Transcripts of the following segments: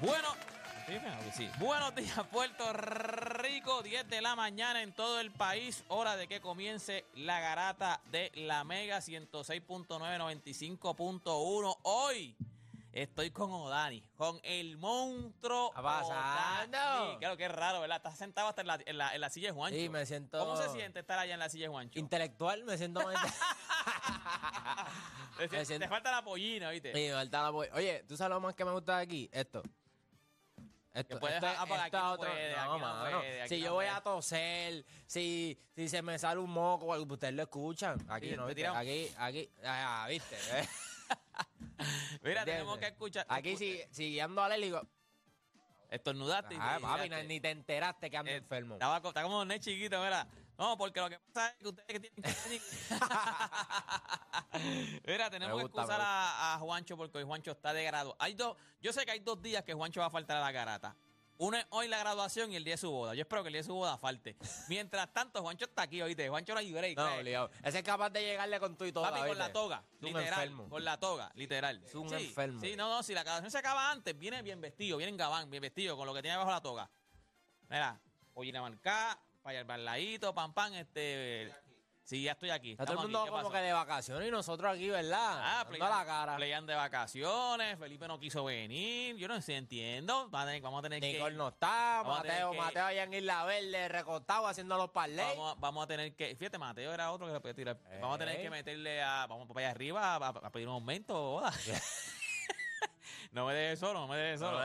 Bueno, sí. Buenos días, Puerto Rico. 10 de la mañana en todo el país. Hora de que comience la garata de la Mega 106.9, 95.1. Hoy estoy con Odani, con el monstruo. ¿Qué pasando? Claro que es raro, ¿verdad? Estás sentado hasta en la, en la- en la silla de Juancho. Sí, me siento- ¿Cómo se siente estar allá en la silla de Juancho? Intelectual, me siento más. Te, me siento- te falta la pollina, ¿viste? Sí, me falta la po- Oye, ¿tú sabes lo más que me gusta de aquí? Esto. Esto, Que puedes esto, apagar, esto aquí no es otro. puede, no, aquí no mano. puede, aquí si no yo voy puede. a toser, si, si se me sale un moco ustedes lo escuchan. Aquí Sí, no. Aquí, aquí, ah, ¿viste? Mira, ¿Entiendes? tenemos que escuchar. Aquí, si, si guiando a Lely, digo, Estornudaste. y ah, papi, ni te enteraste que ando Eh, enfermo. Estaba, está como un chiquito, mira. No, porque lo que pasa es que ustedes que tienen que Mira, tenemos que excusar a, a Juancho porque hoy Juancho está de grado. Hay dos, yo sé que hay dos días que Juancho va a faltar a la garata. Uno es hoy la graduación y el día de su boda. Yo espero que el día de su boda falte. Mientras tanto, Juancho está aquí, oíste. Juancho no hay break. No, obligado. Ese es capaz de llegarle con tu y todo. Papi, con la toga, Es un literal. enfermo. Con la toga, literal. Es un sí, enfermo. Sí, no, no, si la graduación se acaba antes, viene bien vestido, viene en gabán, bien vestido, con lo que tiene bajo la toga. Mira, pollina marcada, para allá al ladito, pam, pam, este... Sí, ya estoy aquí. Está todo el estamos mundo aquí, ¿qué como pasó? que de vacaciones y nosotros aquí, ¿verdad? Ah, Dando playan, la cara. playan de vacaciones, Felipe no quiso venir, yo no sé, entiendo. Vamos a tener, vamos a tener Nicole que... no está, Mateo, que- Mateo allá en Isla Verde, recostado, haciendo los parlays. Vamos, a- vamos a tener que. Fíjate, Mateo era otro que le podía tirar. Vamos a tener Ey. que meterle a. Vamos para allá arriba a, a- a pedir un aumento. no me dejes solo, no me dejes solo.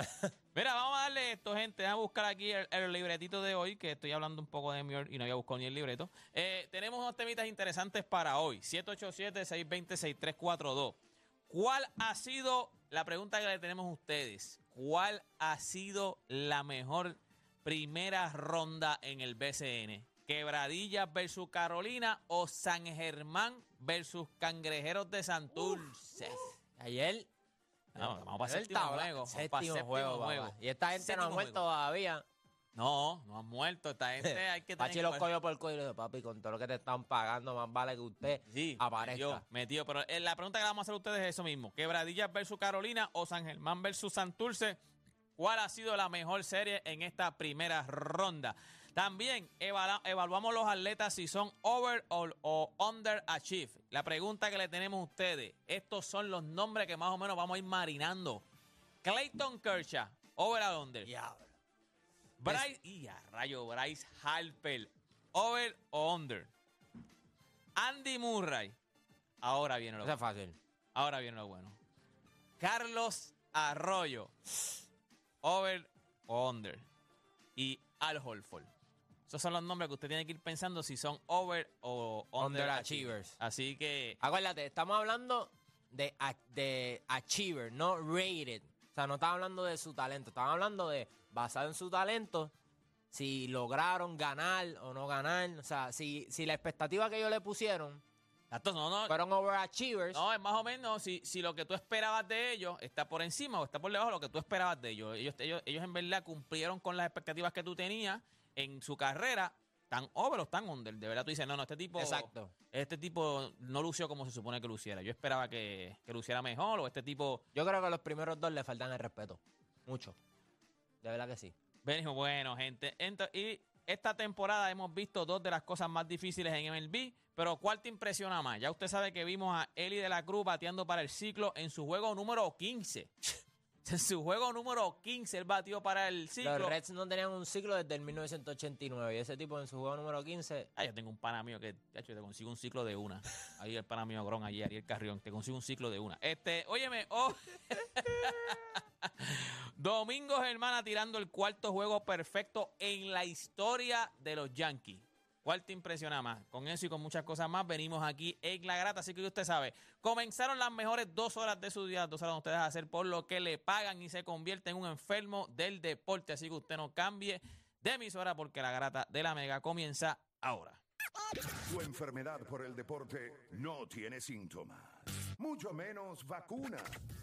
Mira, vamos a darle esto, gente. Vamos a buscar aquí el, el libretito de hoy, que estoy hablando un poco de mi y no había buscado ni el libreto. Eh, tenemos unos temitas interesantes para hoy. 787-620-6342. ¿Cuál ha sido la pregunta que le tenemos a ustedes? ¿Cuál ha sido la mejor primera ronda en el BCN? ¿Quebradillas versus Carolina o San Germán versus Cangrejeros de Santurce? Ayer. No, vamos para el séptimo tabla- juego. Séptimo para séptimo juego, juego. papá. Y esta gente no ha muerto juego. todavía. No, no han muerto. Esta gente hay que Pachi tener... los cogió por el cuello dijo, papi, con todo lo que te están pagando, más vale que usted Sí, aparezca. metió. Pero eh, la pregunta que le vamos a hacer a ustedes es eso mismo. Quebradillas versus Carolina o San Germán versus Santurce. ¿Cuál ha sido la mejor serie en esta primera ronda? También evaluamos los atletas si son over o, o under achieve. La pregunta que le tenemos a ustedes, estos son los nombres que más o menos vamos a ir marinando. Clayton Kershaw, over o under. Diablo. Bryce, y a rayo, Bryce Harper, over o under. Andy Murray, ahora viene lo bueno. fácil. Ahora viene lo bueno. Carlos Arroyo, over o under. Y Al Holford. Esos son los nombres que usted tiene que ir pensando si son over o under, Underachievers. Así que, Acuérdate, estamos hablando de, de achiever, no rated. O sea, no estamos hablando de su talento, estamos hablando de, basado en su talento, si lograron ganar o no ganar. O sea, si, si la expectativa que ellos le pusieron no, no, fueron overachievers, No, es más o menos si, si lo que tú esperabas de ellos está por encima o está por debajo de lo que tú esperabas de ellos. Ellos, ellos, ellos en verdad cumplieron con las expectativas que tú tenías en su carrera. Tan over o tan under. De verdad tú dices, no, no, este tipo. Exacto. Este tipo no lució como se supone que luciera. Yo esperaba que, que luciera mejor o este tipo. yo creo que a los primeros dos le faltan el respeto. Mucho. De verdad que sí. Bueno, gente. Ento- y esta temporada hemos visto dos de las cosas más difíciles en MLB, pero ¿cuál te impresiona más? Ya usted sabe que vimos a Eli de la Cruz bateando para el ciclo en su juego número 15. En su juego número 15 él batió para el ciclo. Los Reds no tenían un ciclo desde el 1989 y ese tipo en su juego número 15 Ah, yo tengo un pana mío que, de hecho, te consigo un ciclo de una. Ahí el pana mío Gron, allí, Ariel Carrión, te consigo un ciclo de una. Este, óyeme, oh. Domingo Germana tirando el cuarto juego perfecto en la historia de los Yankees. ¿Cuál te impresiona más? Con eso y con muchas cosas más venimos aquí en La Grata, así que usted sabe, comenzaron las mejores dos horas de su día, dos horas donde ustedes hacer por lo que le pagan y se convierte en un enfermo del deporte, así que usted no cambie de emisora porque La Grata de la Mega comienza ahora. Tu enfermedad por el deporte no tiene síntomas, mucho menos vacuna.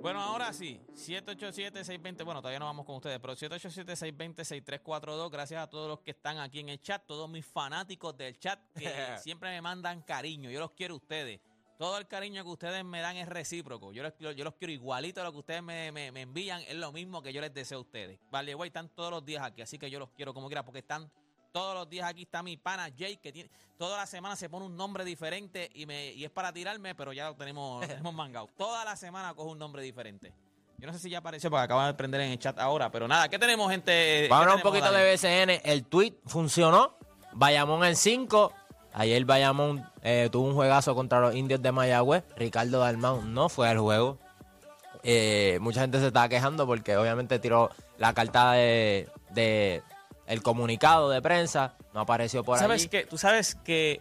Bueno, ahora sí, 787-620, bueno, todavía no vamos con ustedes, pero 787-620-6342, gracias a todos los que están aquí en el chat, todos mis fanáticos del chat que siempre me mandan cariño, yo los quiero a ustedes. Todo el cariño que ustedes me dan es recíproco. Yo los, yo los quiero igualito a lo que ustedes me, me, me envían, es lo mismo que yo les deseo a ustedes. Vale, güey, están todos los días aquí, así que yo los quiero como quiera, porque están todos los días aquí está mi pana Jake, que tiene, toda la semana se pone un nombre diferente y, me, y es para tirarme, pero ya lo tenemos, lo tenemos mangado. Toda la semana coge un nombre diferente. Yo no sé si ya apareció porque acaba de prender en el chat ahora, pero nada, ¿qué tenemos, gente? ¿Qué Vamos a un poquito de BCN. El tweet funcionó. Bayamón en 5. Ayer Bayamón eh, tuvo un juegazo contra los indios de Mayagüez. Ricardo Dalmau no fue al juego. Eh, mucha gente se estaba quejando porque obviamente tiró la carta de, de el comunicado de prensa. No apareció por ¿Sabes allí. qué? Tú sabes que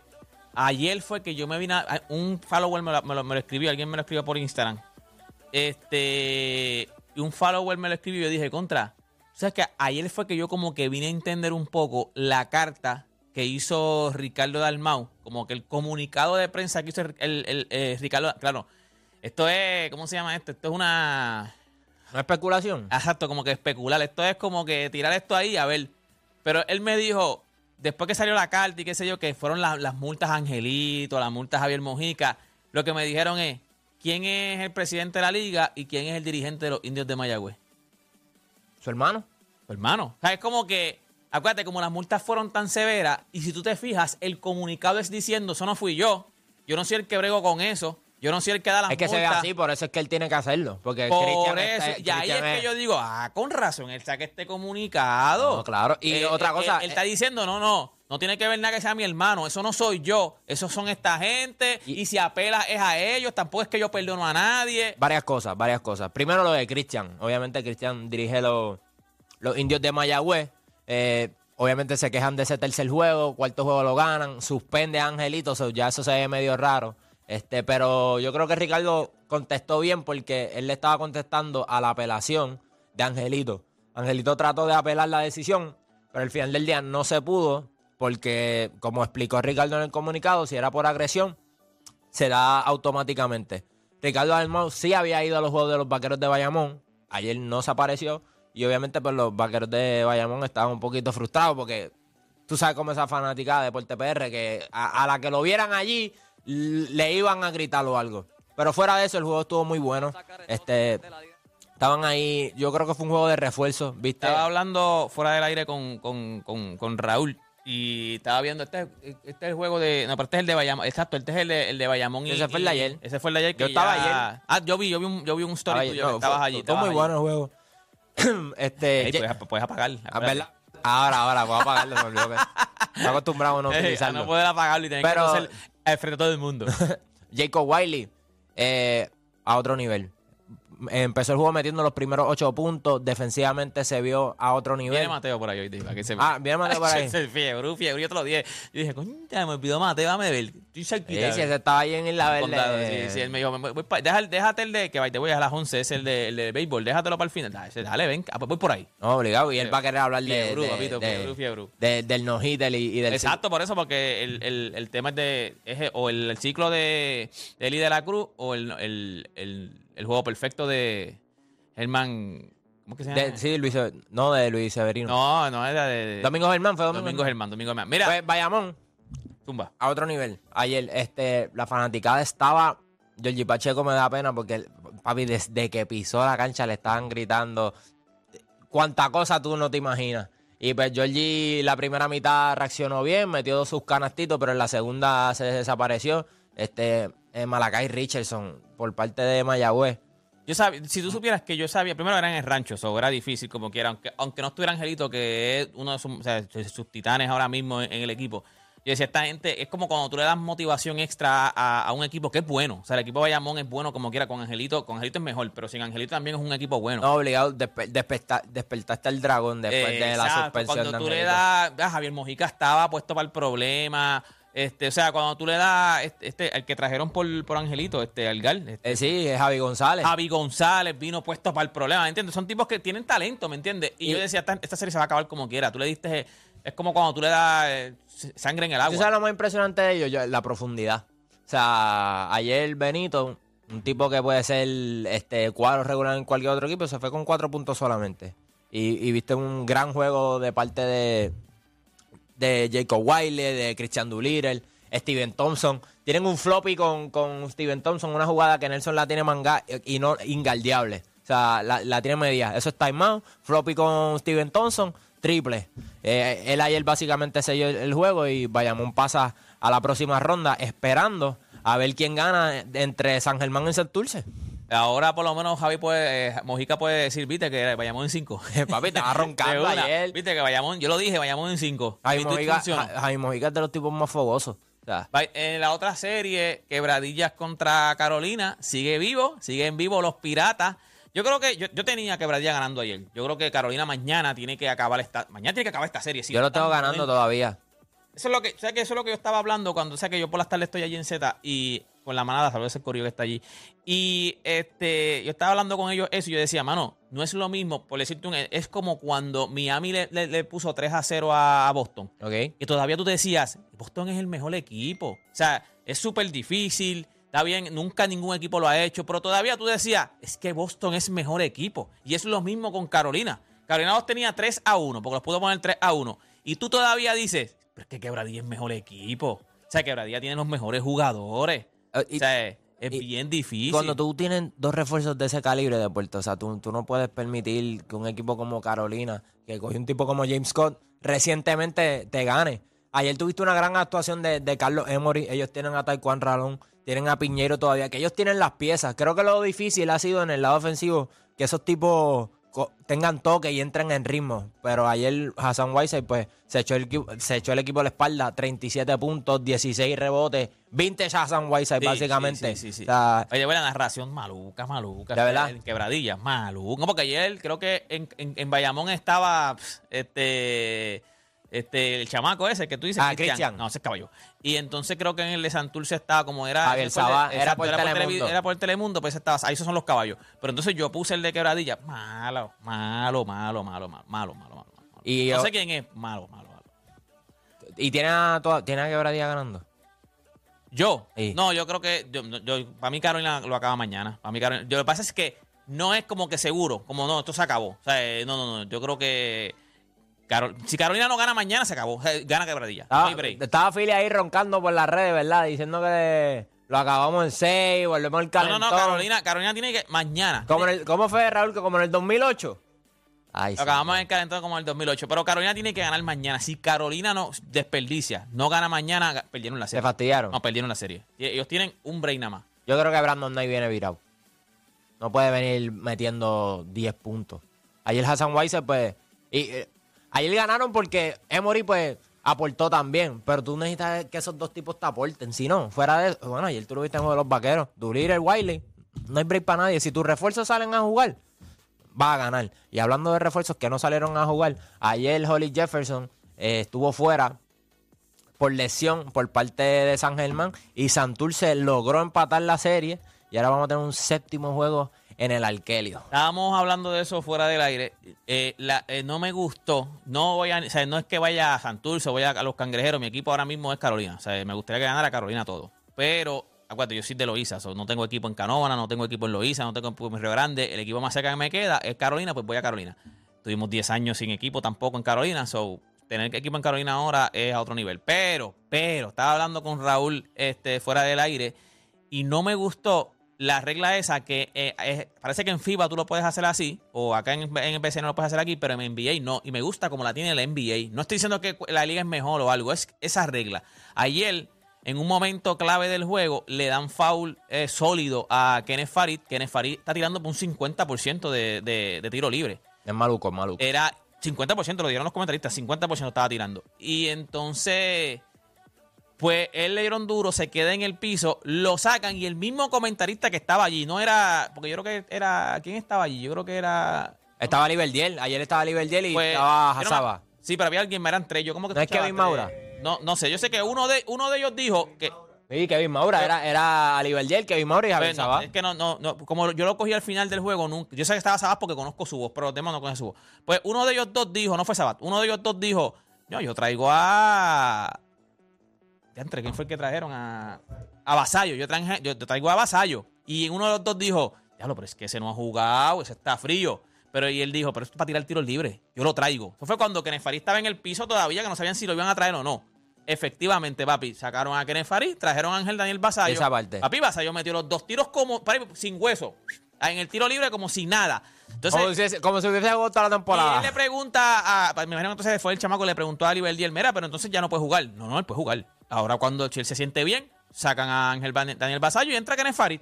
ayer fue que yo me vine a, un follower me lo, me lo- me lo escribió, alguien me lo escribió por Instagram. Este, y un follower me lo escribió y yo dije, contra. O sea, que ayer fue que yo como que vine a entender un poco la carta que hizo Ricardo Dalmau, como que el comunicado de prensa que hizo el, el- el, eh, Ricardo, claro, esto es, ¿cómo se llama esto? Esto es una, ¿No especulación? Exacto, como que especular. Esto es como que tirar esto ahí, a ver. Pero él me dijo, después que salió la carta y qué sé yo, que fueron las, las multas Angelito, las multas Javier Mojica, lo que me dijeron es, ¿quién es el presidente de la liga y quién es el dirigente de los indios de Mayagüez? ¿Su hermano? Hermano. O sea, es como que, acuérdate, como las multas fueron tan severas, y si tú te fijas, el comunicado es diciendo, eso no fui yo, yo no soy el que brego con eso, yo no soy el que da las Es que se ve así, por eso es que él tiene que hacerlo. Porque Por Christian eso, está- y ahí Christian es que yo digo, ah, con razón, él saca este comunicado. No, claro. Y otra cosa, Él, él está diciendo, no, no, no tiene que ver nada que sea mi hermano, eso no soy yo, esos son esta gente, y, Y- si apela es a ellos, tampoco es que yo perdono a nadie. Varias cosas, varias cosas. Primero lo de Cristian. Obviamente Cristian dirige los, los indios de Mayagüez. Eh, obviamente se quejan de ese tercer juego, cuarto juego lo ganan, suspende a Angelito, so ya eso se ve medio raro. Este, pero yo creo que Ricardo contestó bien porque él le estaba contestando a la apelación de Angelito. Angelito trató de apelar la decisión, pero al final del día no se pudo porque, como explicó Ricardo en el comunicado, si era por agresión, se da automáticamente. Ricardo Dalmau sí había ido a los juegos de los vaqueros de Bayamón. Ayer no se apareció. Y obviamente, pues los vaqueros de Bayamón estaban un poquito frustrados porque tú sabes cómo esa fanática de Deporte PR, que a, la que lo vieran allí le iban a gritar o algo. Pero fuera de eso, el juego estuvo muy bueno. Este, estaban ahí, yo creo que fue un juego de refuerzo, ¿viste? Estaba hablando fuera del aire con, con, con, con Raúl y estaba viendo, este, este es el juego de, no, pero este es el de Bayamón, exacto, este es el de, el de Bayamón. y- Ese fue el de ayer. Ese fue el de ayer. que Yo estaba ya- ayer. Ah, yo vi, yo vi un, yo vi un story Estaba- tuyo no, que estabas fue- allí. Estuvo muy allí. bueno el juego. este, Ey, puedes, puedes apagar. Ah, ¿verdad? Ahora, ahora, voy a apagarlo. me olvidó que- Estoy acostumbrado a no a utilizarlo. no poder apagarlo y tener Pero- que hacer frente de todo el mundo. Jacob Wiley eh, a otro nivel. Empezó el juego metiendo los primeros ocho puntos. Defensivamente se vio a otro nivel. Viene Mateo por ahí hoy, para que se Ah, viene Mateo por ahí. Fiebre, fiebre, yo te lo dije. Yo dije, coño, me olvidó Mateo, dame ver. Estoy cerquita. sí, ese estaba ahí en la verde. sí, sí, él me dijo, voy- pa- déjate el de, que te voy a las 11, es el de, el de béisbol, déjatelo para el final. Dale, dale, ven, ah, pues voy por ahí. No, obligado. Y él va a querer hablar de, Fiebrú, de- papito, fiebrú, fiebrú. de- del no-hitter y, y del... Exacto, por eso, porque el, el, el tema es de, es o el, el ciclo de, de Eli de la Cruz o el, el, el, juego perfecto de Germán, ¿cómo que se llama? de- sí, Luis, no, de Luis Severino. no, no, era de, Domingo Germán fue Domingo, Domingo Germán, Domingo Germán. Mira, Pues Bayamón, tumba. a otro nivel. Ayer, este, la fanaticada estaba. Georgie Pacheco me da pena porque, papi, desde que pisó la cancha le estaban gritando. Cuánta cosa tú no te imaginas. Y pues Georgie, la primera mitad reaccionó bien, metió sus canastitos, pero en la segunda se desapareció. Este, eh, Malacay Richardson, por parte de Mayagüez. Yo sabía, si tú supieras que yo sabía, primero era en el rancho, eso era difícil como quiera, aunque, aunque no estuviera Angelito, que es uno de sus, o sea, de sus titanes ahora mismo en, en el equipo. Yo decía, esta gente es como cuando tú le das motivación extra a, a un equipo que es bueno. O sea, el equipo de Bayamón es bueno como quiera con Angelito. Con Angelito es mejor, pero sin Angelito también es un equipo bueno. No, obligado, despe- desperta- despertaste el dragón después de la Exacto, suspensión Cuando de tú le das, ah, Javier Mojica estaba puesto para el problema. Este, o sea, cuando tú le das, este, este, el que trajeron por, por Angelito, este, Algar, este, Eh, sí, es Javi González. Javi González vino puesto para el problema, ¿me entiendes? Son tipos que tienen talento, ¿me entiendes? Y, Y- yo decía, esta, esta serie se va a acabar como quiera. Tú le diste, es como cuando tú le das eh, sangre en el ¿Tú agua. sabes lo más impresionante de ellos? Yo- la profundidad. O sea, ayer Benito, un tipo que puede ser este cuadro regular en cualquier otro equipo, se fue con cuatro puntos solamente. Y, y viste un gran juego de parte de, de Jacob Wiley, de Christian Doolittle, Steven Thompson. Tienen un floppy con, con Steven Thompson, una jugada que Nelson la tiene manga y no. O sea, la, la tiene media. Eso es timeout. Floppy con Steven Thompson, triple. Eh, él ayer básicamente selló el, el juego y Bayamón pasa a la próxima ronda esperando a ver quién gana entre San Germán y Santurce. Ahora por lo menos Javi puede, eh, Mojica puede decir, viste, que vayamos en cinco. Papi, estaba roncando una. ayer. Viste que vayamos, yo lo dije, vayamos en cinco. Javi Mojica, Javi Mojica es de los tipos más fogosos. O sea, Va- En la otra serie, Quebradillas contra Carolina, sigue vivo, siguen vivos los piratas. Yo creo que yo, yo tenía Quebradillas ganando ayer. Yo creo que Carolina mañana tiene que acabar esta. Mañana tiene que acabar esta serie. yo lo tengo ganando todavía. Eso es lo que, ¿sabes que Eso es lo que yo estaba hablando cuando, o sea, que yo por las tardes estoy allí en Z y con la manada, saludos ese corrido que está allí. Y este, yo estaba hablando con ellos eso y yo decía, mano, no es lo mismo, por decirte un, es como cuando Miami le, le- le puso 3 a 0 a, a Boston. ¿Ok? Y todavía tú te decías, Boston es el mejor equipo. O sea, es súper difícil, está bien, nunca ningún equipo lo ha hecho, pero todavía tú decías, es que Boston es mejor equipo. Y es lo mismo con Carolina. Carolina los tenía 3 a 1, porque los pudo poner 3 a 1. Y tú todavía dices, pero es que Quebradilla es mejor equipo. O sea, Quebradilla tiene los mejores jugadores. Eh, y- o sea, es, es y- bien difícil. Cuando tú tienes dos refuerzos de ese calibre de puerto, o sea, tú, tú no puedes permitir que un equipo como Carolina, que cogió un tipo como James Scott, recientemente te gane. Ayer tuviste una gran actuación de, de Carlos Emory. Ellos tienen a Taekwondo Ralón, tienen a Piñero todavía, que ellos tienen las piezas. Creo que lo difícil ha sido en el lado ofensivo que esos tipos tengan toque y entren en ritmo. Pero ayer Hassan Whiteside, pues, se echó, el, equipo- se echó el equipo a la espalda, 37 puntos, 16 rebotes, 20 Hassan Whiteside, Sí, básicamente. sí, sí. O sea, Oye, la narración maluca, maluca. ¿De verdad? En Quebradillas, maluca. Porque ayer creo que en, en, en Bayamón estaba este, este, el chamaco ese que tú dices. Ah, Cristian. No, ese es caballo. Y entonces creo que en el de Santurce estaba como era. Javier Sabá, era por televi- Telemundo. Era por Telemundo, pues estaba. Ahí esos son los caballos. Pero entonces yo puse el de Quebradillas. Malo, malo, malo, malo, malo, malo, malo, malo. Y no yo- sé quién es. Malo, malo, malo. y tiene a, toda- tiene a Quebradilla ganando. Yo, Sí. no, yo creo que yo, yo- para mí Carolina lo acaba mañana. Para mí Carolina, yo, lo que pasa es que no es como que seguro, como no, esto se acabó. O sea, eh, no, no, no, yo creo que Carol- si Carolina no gana mañana, se acabó. Sea, gana Quebradilla. No Estaba, Philly ahí roncando por las redes, ¿verdad? Diciendo que lo acabamos en 6, volvemos al No, no, calentón. no, Carolina, Carolina tiene que mañana. ¿Cómo, el- fue, Raúl, que como en el 2008? Ay, Lo acabamos en calentón como en el 2008. Pero Carolina tiene que ganar mañana. Si Carolina no desperdicia, no gana mañana, perdieron la Se serie. fastidiaron. No, perdieron la serie. Ellos tienen un break nada más. Yo creo que Brandon Knight viene virado. No puede venir metiendo 10 puntos. Ayer Hassan Weiser, pues... Y, eh, ayer ganaron porque Emory, pues, aportó también. Pero tú necesitas que esos dos tipos te aporten. Si no, fuera de... Bueno, ayer tú lo viste en juego de los vaqueros. Durir el Wiley. No hay break para nadie. Si tus refuerzos salen a jugar, va a ganar. Y hablando de refuerzos que no salieron a jugar, ayer Holly Jefferson eh, estuvo fuera por lesión por parte de San Germán y Santurce logró empatar la serie y ahora vamos a tener un séptimo juego en el Arkelio. Estábamos hablando de eso fuera del aire. Eh, eh, no me gustó. No voy a, o sea, no es que vaya a Santurce o vaya a los cangrejeros. Mi equipo ahora mismo es Carolina. O sea, me gustaría que ganara Carolina todo. Pero, acuérdate, yo soy de Loíza. so, no tengo equipo en Canóvana, no tengo equipo en Loíza, no tengo equipo en Río Grande. El equipo más cerca que me queda es Carolina, pues voy a Carolina. Tuvimos 10 años sin equipo tampoco en Carolina. So, tener equipo en Carolina ahora es a otro nivel. Pero, pero, estaba hablando con Raúl este, fuera del aire y no me gustó la regla esa que eh, es- parece que en FIBA tú lo puedes hacer así, o acá en, en el BCN lo puedes hacer aquí, pero en NBA no. Y me gusta como la tiene el NBA. No estoy diciendo que la liga es mejor o algo, es esa regla. Ayer, en un momento clave del juego, le dan foul eh, sólido a Kenneth Farid. Kenneth Farid está tirando por un 50% de, de, de tiro libre Es maluco, es maluco. era 50%, lo dieron los comentaristas, 50% estaba tirando. Y entonces, Pues él le dieron duro, se queda en el piso, lo sacan y el mismo comentarista que estaba allí, no era, porque yo creo que era, ¿quién estaba allí? Yo creo que era... Estaba Liberdiel, ayer estaba Liberdiel y pues, estaba yo no me- Hazaba. Sí, pero había alguien, eran tres, yo como que... ¿No es Kevin. Maura? No, no sé, yo sé que uno de, uno de ellos dijo que... Sí, Kevin Maura, era, era Liberdiel, Kevin Maura y Javier Pues, no, es que no, no, no, como yo lo cogí al final del juego, nunca, yo sé que estaba Sabat porque conozco su voz, pero los demás no conocen su voz. Pues uno de ellos dos dijo, no fue Sabat, uno de ellos dos dijo, no, yo traigo a... Ya entre, ¿quién fue el que trajeron? A, a Vasallo, yo, traje- yo, traigo a Vasallo. Y uno de los dos dijo, ya lo, pero es que ese no ha jugado, ese está frío. Pero y él dijo, pero esto es para tirar tiros libres, yo lo traigo. Eso fue cuando Kenneth Farid estaba en el piso todavía, que no sabían si lo iban a traer o no. Efectivamente, papi, sacaron a Kenneth Farid, trajeron a Ángel Daniel Vasallo. Esa parte. Papi, Vasallo metió los dos tiros como, papi, sin hueso. En el tiro libre como sin nada. Entonces, Como si, como si hubiese toda la y él temporada. le pregunta a. Me imagino que entonces fue el chamaco le preguntó a Liberdiel, mira, pero entonces ya no puede jugar. No, no, él puede jugar. Ahora cuando Chelsea se siente bien, sacan a Ángel Daniel Basayo y entra Kenneth Farid.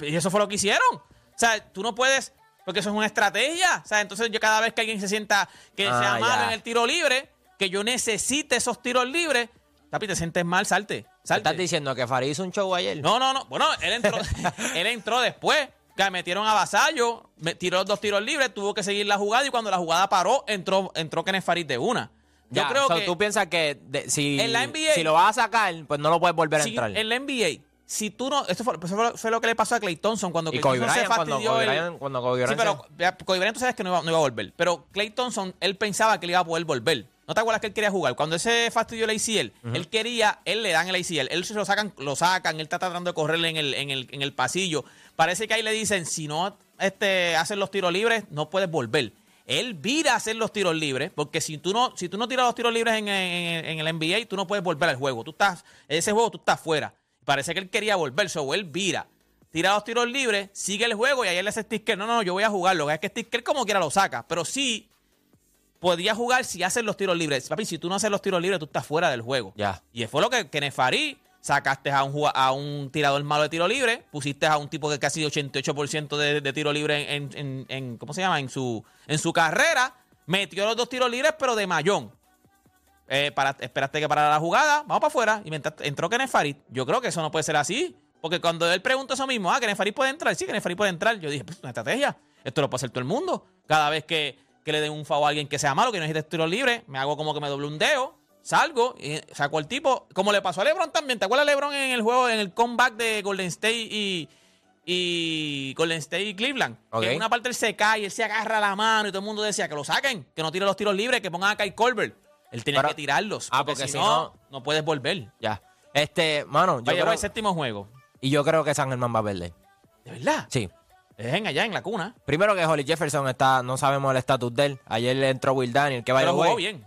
Y eso fue lo que hicieron. O sea, tú no puedes. Porque eso es una estrategia. O sea, entonces yo cada vez que alguien se sienta que Ah, sea malo en el tiro libre, que yo necesite esos tiros libres, papi, te sientes mal, salte. Salte. ¿Estás diciendo que Farid hizo un show ayer? No, no, no. Bueno, él entró, él entró después. Que metieron a Vasallo, me tiró los dos tiros libres, tuvo que seguir la jugada y cuando la jugada paró, entró, entró Kenneth Farid de una. Yo Ya, creo so, que tú piensas que de- si, En la NBA si lo vas a sacar, pues no lo puedes volver a si- entrar. en la NBA, si tú no. Esto fue, eso fue- lo que le pasó a Clay Thompson cuando y Klay Kobe Thompson se Bryant, cuando fastidió Kobe el- Bryant, cuando Kobe Sí, pero Kobe Bryant tú sabes que no iba, no iba a volver. Pero Clay Thompson, él pensaba que él iba a poder volver. ¿No te acuerdas que él quería jugar? Cuando ese fastidió el ACL, él quería, él le dan el ACL, él se lo sacan, lo sacan, él está tratando de correrle en el, en el, en el pasillo. Parece que ahí le dicen, si no este, haces los tiros libres, no puedes volver. Él vira a hacer los tiros libres, porque si tú no, si tú no tiras los tiros libres en, en- en el NBA, tú no puedes volver al juego. Tú estás, en ese juego tú estás fuera. Parece que él quería volver, so él vira tira los tiros libres, sigue el juego y ayer le hace sticker. No, no, yo voy a jugarlo. Lo que es que sticker como quiera lo saca. Pero sí podía jugar si haces los tiros libres. Papi, si tú no haces los tiros libres, tú estás fuera del juego. Ya. Y fue lo que Kenneth Farid sacaste a un, a un tirador malo de tiro libre, pusiste a un tipo que casi 88% de, tiro libre en, ¿cómo se llama? En su, en su carrera, metió los dos tiros libres, pero de mayón. Eh, para, esperaste que parara la jugada, vamos para afuera, y mientras entró Kenneth Farid. Yo creo que eso no puede ser así, porque cuando él preguntó eso mismo, ah, Kenneth Farid puede entrar, sí, Kenneth Farid puede entrar, yo dije, pues una estrategia, esto lo puede hacer todo el mundo. Cada vez que, que le den un favor a alguien que sea malo, que no necesite tiro libre, me hago como que me doble un dedo, salgo y saco al tipo, como le pasó a LeBron también. ¿Te acuerdas LeBron en el juego, en el comeback de Golden State y, y Golden State y Cleveland? Que en una parte él se cae, él se agarra la mano y todo el mundo decía que lo saquen, que no tire los tiros libres, que pongan a Kai Colbert. Él tenía Pero- que tirarlos. Ah, porque, porque si no, no- no puedes volver. Ya. Este, mano, yo Vaya, creo, el séptimo juego. y yo creo que San Germán va a perder. ¿De verdad? Sí. Dejen allá en la cuna. Primero que Holly Jefferson está, no sabemos el estatus de él. Ayer le entró Will Daniel, que vaya Pero jugó bien.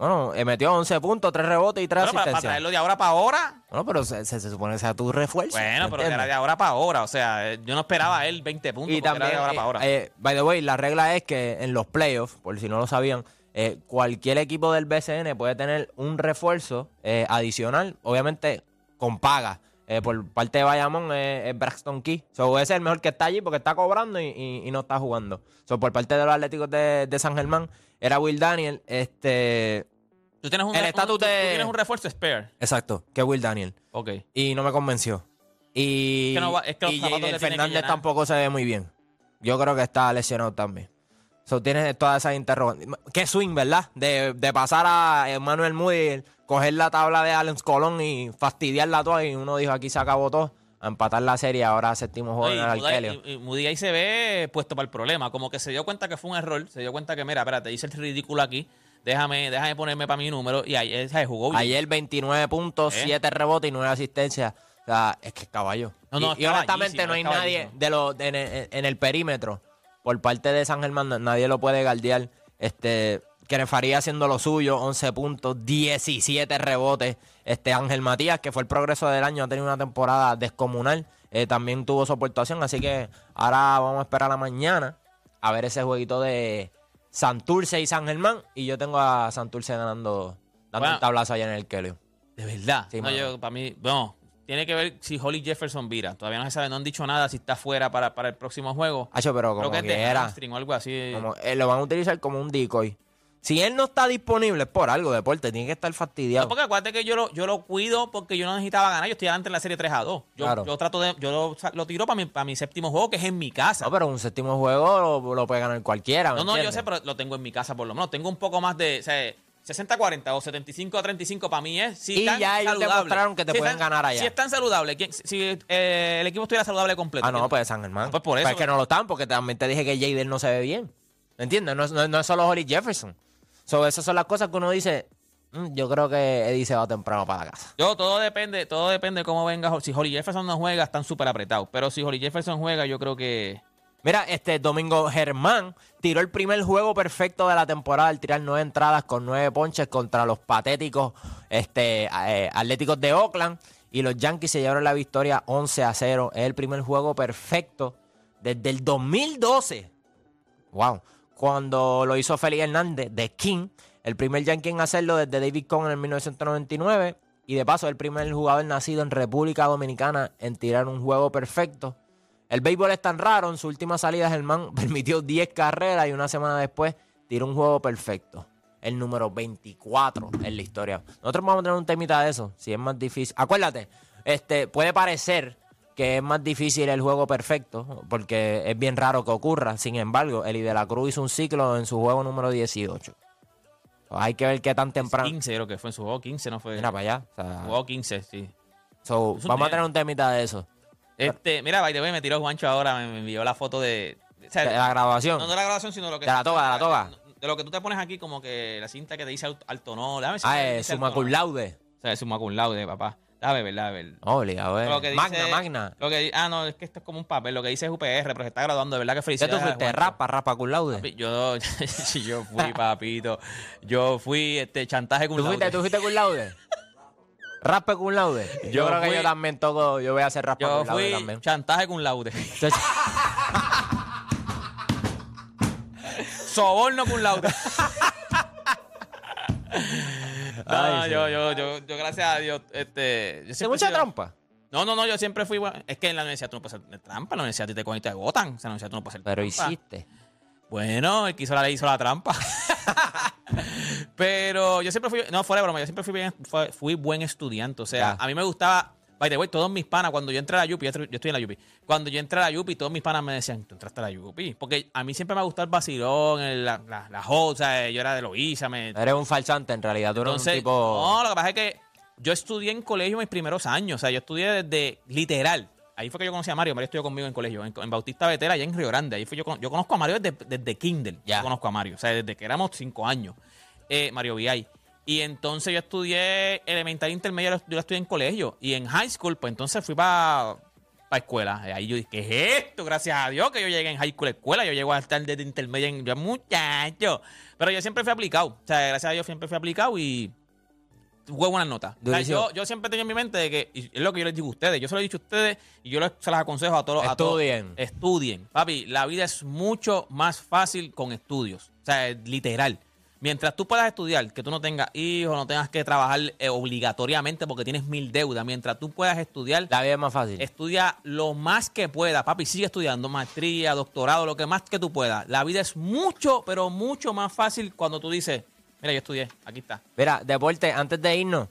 Bueno, eh, metió 11 puntos, 3 rebotes y 3 Bueno, para, para asistencias. traerlo de ahora para ahora. Bueno, pero se, se- se supone que sea tu refuerzo. Bueno, ¿me pero era entiendes? de ahora para ahora. O sea, eh, yo no esperaba a él 20 puntos. Y también, era de ahora eh, para ahora. eh, by the way, la regla es que en los playoffs, por si no lo sabían, eh, cualquier equipo del BCN puede tener un refuerzo adicional, obviamente con paga. Por parte de Bayamón es, es Braxton Key. So, ese es el mejor que está allí porque está cobrando y, y- y no está jugando. So, por parte de los Atléticos de, de San Germán era Will Daniel. Este, tú tienes un, el estatus tú- tú de- tienes un refuerzo spare. exacto, que Will Daniel. Ok. Y no me convenció. Y, Es que no va- es que los y zapatos Jaden le tiene que Fernández llenar. tampoco se ve muy bien. Yo creo que está lesionado también. So, tienes todas esas interrogantes. Qué swing, ¿verdad? De, de pasar a Emmanuel Moody, coger la tabla de Allen Colón y fastidiarla toda. Y uno dijo, aquí se acabó todo. A empatar la serie, ahora séptimo juego en y Arkelio. y- ahí se ve puesto para el problema. Como que se dio cuenta que fue un error. Se dio cuenta que, mira, espérate, hice el ridículo aquí. Déjame, déjame ponerme para mi número. Y ahí se jugó bien. Ayer 29 puntos, ¿Eh? 7 rebotes y 9 asistencias. O sea, es que es caballo. No, no, y, y es honestamente no hay nadie de los en, en- en el perímetro por parte de San Germán, no- nadie lo puede guardiar. Este, que Faría haciendo lo suyo, 11 puntos, 17 rebotes. Este Ángel Matías, que fue el progreso del año, ha tenido una temporada descomunal. eh, también tuvo su aportación, así que ahora vamos a esperar a la mañana a ver ese jueguito de Santurce y San Germán. Y yo tengo a Santurce ganando, dando Bueno. un tablazo allá en el Kelly. De verdad. Sí, no, yo, para mí, no. Tiene que ver si Holly Jefferson vira. Todavía no se sabe, no han dicho nada si está fuera para, para el próximo juego. Hacho, pero Creo como que quiera. hamstring o algo así. como- eh, lo van a utilizar como un decoy. Si él no está disponible es por algo, deporte, tiene que estar No, fastidiado. porque acuérdate que yo lo, yo lo cuido porque yo no necesitaba ganar. Yo estoy adelante en la serie 3 a 2. Yo, Claro. yo trato de. Yo lo, lo tiro para mi, para mi séptimo juego, que es en mi casa. No, pero un séptimo juego lo, lo puede ganar cualquiera. ¿me No, no, yo sé, pero lo tengo en mi casa por lo menos. Tengo un poco más de. O sea, 60-40 o 75-35 para mí es. Si Y están ya ellos saludables. demostraron que te Si pueden están- ganar allá. Si están saludables, ¿quién- si eh, el equipo estuviera saludable completo. Ah, no, ¿quién? pues San Germán. Pues por eso. es que no lo están, porque también te dije que Jader no se ve bien. ¿Me entiendes? No, es- no no es solo Holly Jefferson. So, esas son las cosas que uno dice, "Mm, yo creo que Eddie se va temprano para la casa. Yo, todo depende, todo depende de cómo venga. Si Holly Jefferson no juega, están súper apretados. Pero si Holly Jefferson juega, yo creo que. Mira, este Domingo Germán tiró el primer juego perfecto de la temporada al tirar nueve entradas con nueve ponches contra los patéticos este, eh, Atléticos de Oakland. Y los Yankees se llevaron la victoria 11 a 0. Es el primer juego perfecto desde el 2012. Wow. Cuando lo hizo Félix Hernández de King, el primer Yankee en hacerlo desde David Cohn en el 1999. Y de paso, el primer jugador nacido en República Dominicana en tirar un juego perfecto. El béisbol es tan raro, en su última salida Germán permitió 10 carreras y una semana después tiró un juego perfecto. El número 24 en la historia. Nosotros vamos a tener un temita de eso, si es más difícil. Acuérdate, este puede parecer que es más difícil el juego perfecto, porque es bien raro que ocurra. Sin embargo, Eli de la Cruz hizo un ciclo en su juego número 18. Hay que ver qué tan temprano. 15 creo que fue en su juego 15, no fue. Mira para allá. o sea, Jugó 15, sí. so, vamos a tener un temita de eso. Este, mira, by the way, me tiró Juancho ahora, me, envió la foto de. o sea, De la grabación. no, no la grabación, sino lo que. De la toga, de la toga. De lo que tú te pones aquí, como que la cinta que te dice alto, alto no. Déjame ver si Ah, es dice summa cum laude. O sea, es summa cum laude, papá. Déjame ver, déjame ver. Obligado, eh. Lo que Magna, dice- magna. Lo que, ah, no, es que esto es como un papel. Lo que dice es UPR, pero se está graduando. De verdad que ¿Qué felicidades. tú fuiste? Juancho. ¿Rapa, rapa cum laude? Papi, Yo, yo fui, papito. Yo fui este chantaje con ¿Tú fuiste, tú fuiste cum laude? ¿Raspe cum laude? Yo, Yo creo que yo también toco, yo voy a hacer raspa Yo cum laude fui también. chantaje con laude. Entonces, Soborno con laude. No, Ay, yo, sí. yo, yo, yo, gracias a Dios, este. Yo ¿De siempre he mucha sido- trampa? No, no, no, yo siempre fui. bueno, Es que en la universidad tú no puedes hacer trampa. En la universidad te cogen y te agotan. O sea, en la universidad tú no puedes hacer Pero trampa. hiciste. Bueno, el que hizo la ley hizo la trampa. Pero yo siempre fui, no, fuera de broma, yo siempre fui, bien- fui buen estudiante. O sea, Ya. a mí me gustaba, by the way, todos mis panas, cuando yo entré a la Yupi, yo estoy en la Yupi, cuando yo entré a la Yupi, todos mis panas me decían, tú entraste a la Yupi. Porque a mí siempre me ha gustado el vacilón, el- la, la, la yo era de Loíza, me... Eres un falsante en realidad. Tú eres Entonces, un tipo. no, lo que pasa es que yo estudié en colegio mis primeros años, o sea, yo estudié desde, literal, ahí fue que yo conocí a Mario, Mario estudió conmigo en colegio, en, en Bautista Vetera, allá en Río Grande, ahí fue yo, yo conozco a Mario desde, desde Kindle, Ya. yo conozco a Mario, o sea, desde que éramos cinco años, eh, Mario VI. Y entonces yo estudié elemental intermedio, yo lo estudié en colegio, y en high school, pues entonces fui para para escuela. Y ahí yo dije, ¿qué es esto? Gracias a Dios que yo llegué en high school a escuela. Yo llego a estar desde intermedio en yo, muchacho. Pero yo siempre fui aplicado. O sea, gracias a Dios siempre fui aplicado y tuve buenas notas. O sea, Durísimo. yo, yo siempre tengo en mi mente de que, y es lo que yo les digo a ustedes, yo se lo he dicho a ustedes y yo les- se las aconsejo a todos. a todos. Estudien. Estudien. Papi, la vida es mucho más fácil con estudios. O sea, literal. Mientras tú puedas estudiar, que tú no tengas hijos, no tengas que trabajar eh, obligatoriamente porque tienes mil deudas, mientras tú puedas estudiar, La vida es más fácil. Estudia lo más que pueda, papi. Sigue estudiando maestría, doctorado, lo que más que tú puedas. La vida es mucho, pero mucho más fácil cuando tú dices, mira, yo estudié, aquí está. Mira, deporte, antes de irnos,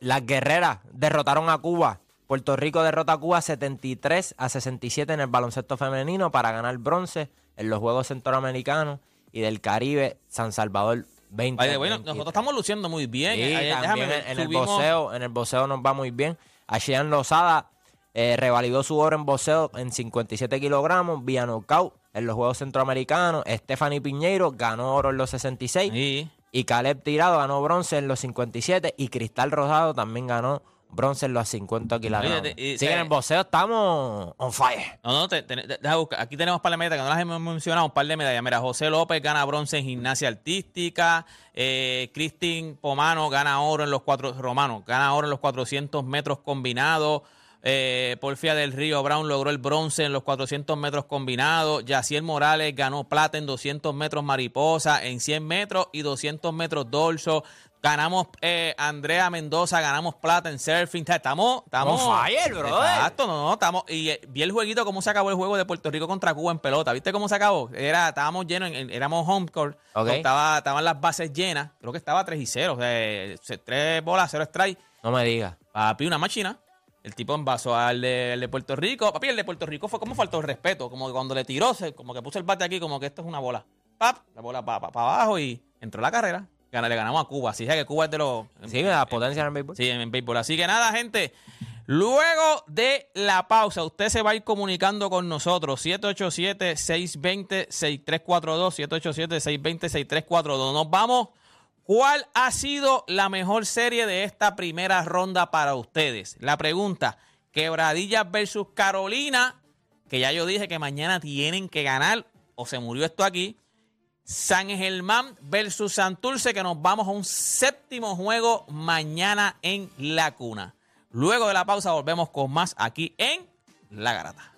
las guerreras derrotaron a Cuba. Puerto Rico derrota a Cuba 73 a 67 en el baloncesto femenino para ganar bronce en los Juegos Centroamericanos y del Caribe San Salvador 20. By the way, nosotros estamos luciendo muy bien. Sí, Eh, eh, déjame en, el boxeo, en el boxeo nos va muy bien. Ashian Lozada eh, revalidó su oro en boxeo en 57 kilogramos vía knockout en los Juegos Centroamericanos. Stephanie Piñeiro ganó oro en los 66 Sí. y Caleb Tirado ganó bronce en los 57 y Cristal Rosado también ganó bronce en los 50 kilogramos. Oye, te- y- sea, en el boxeo estamos on fire. No, no, te- te- deja buscar. aquí tenemos un par de medallas que no las hemos mencionado, un par de medallas. Mira, José López gana bronce en gimnasia artística, eh, Cristín Pomano gana oro en los cuatro, Romano, gana oro en los 400 metros combinados, Eh, Porfia del Río Brown logró el bronce en los 400 metros combinados. Yaciel Morales ganó plata en 200 metros mariposa, en 100 metros y 200 metros dorso. Ganamos eh, Andrea Mendoza, ganamos plata en surfing. Estamos, estamos. On fire, brother. Exacto, no, no, estamos. Y eh, vi el jueguito, cómo se acabó el juego de Puerto Rico contra Cuba en pelota. ¿Viste cómo se acabó? Era, estábamos llenos, en- en- éramos home court. Estaba, estaban las bases llenas. Creo que estaba 3 y 0. O sea, eh, se- tres bolas, 0 strike. No me digas. Papi, una máquina. El tipo envasó al de, al de Puerto Rico. Papi, el de Puerto Rico fue como faltó el respeto. Como que cuando le tiró, se- como que puso el bate aquí, como que esto es una bola. Pap, la bola para abajo y entró la carrera. Gana- Le ganamos a Cuba. Así que Cuba es de los. Sí, la potencia en el béisbol. Sí, en, en béisbol. Así que nada, gente. Luego de la pausa, usted se va a ir comunicando con nosotros. 787-620-6342. 787-620-6342. Nos vamos. ¿Cuál ha sido la mejor serie de esta primera ronda para ustedes? La pregunta, Quebradillas versus Carolina, que ya yo dije que mañana tienen que ganar, o se murió esto aquí. San Germán versus Santurce, que nos vamos a un séptimo juego mañana en la cuna. Luego de la pausa volvemos con más aquí en La Garata.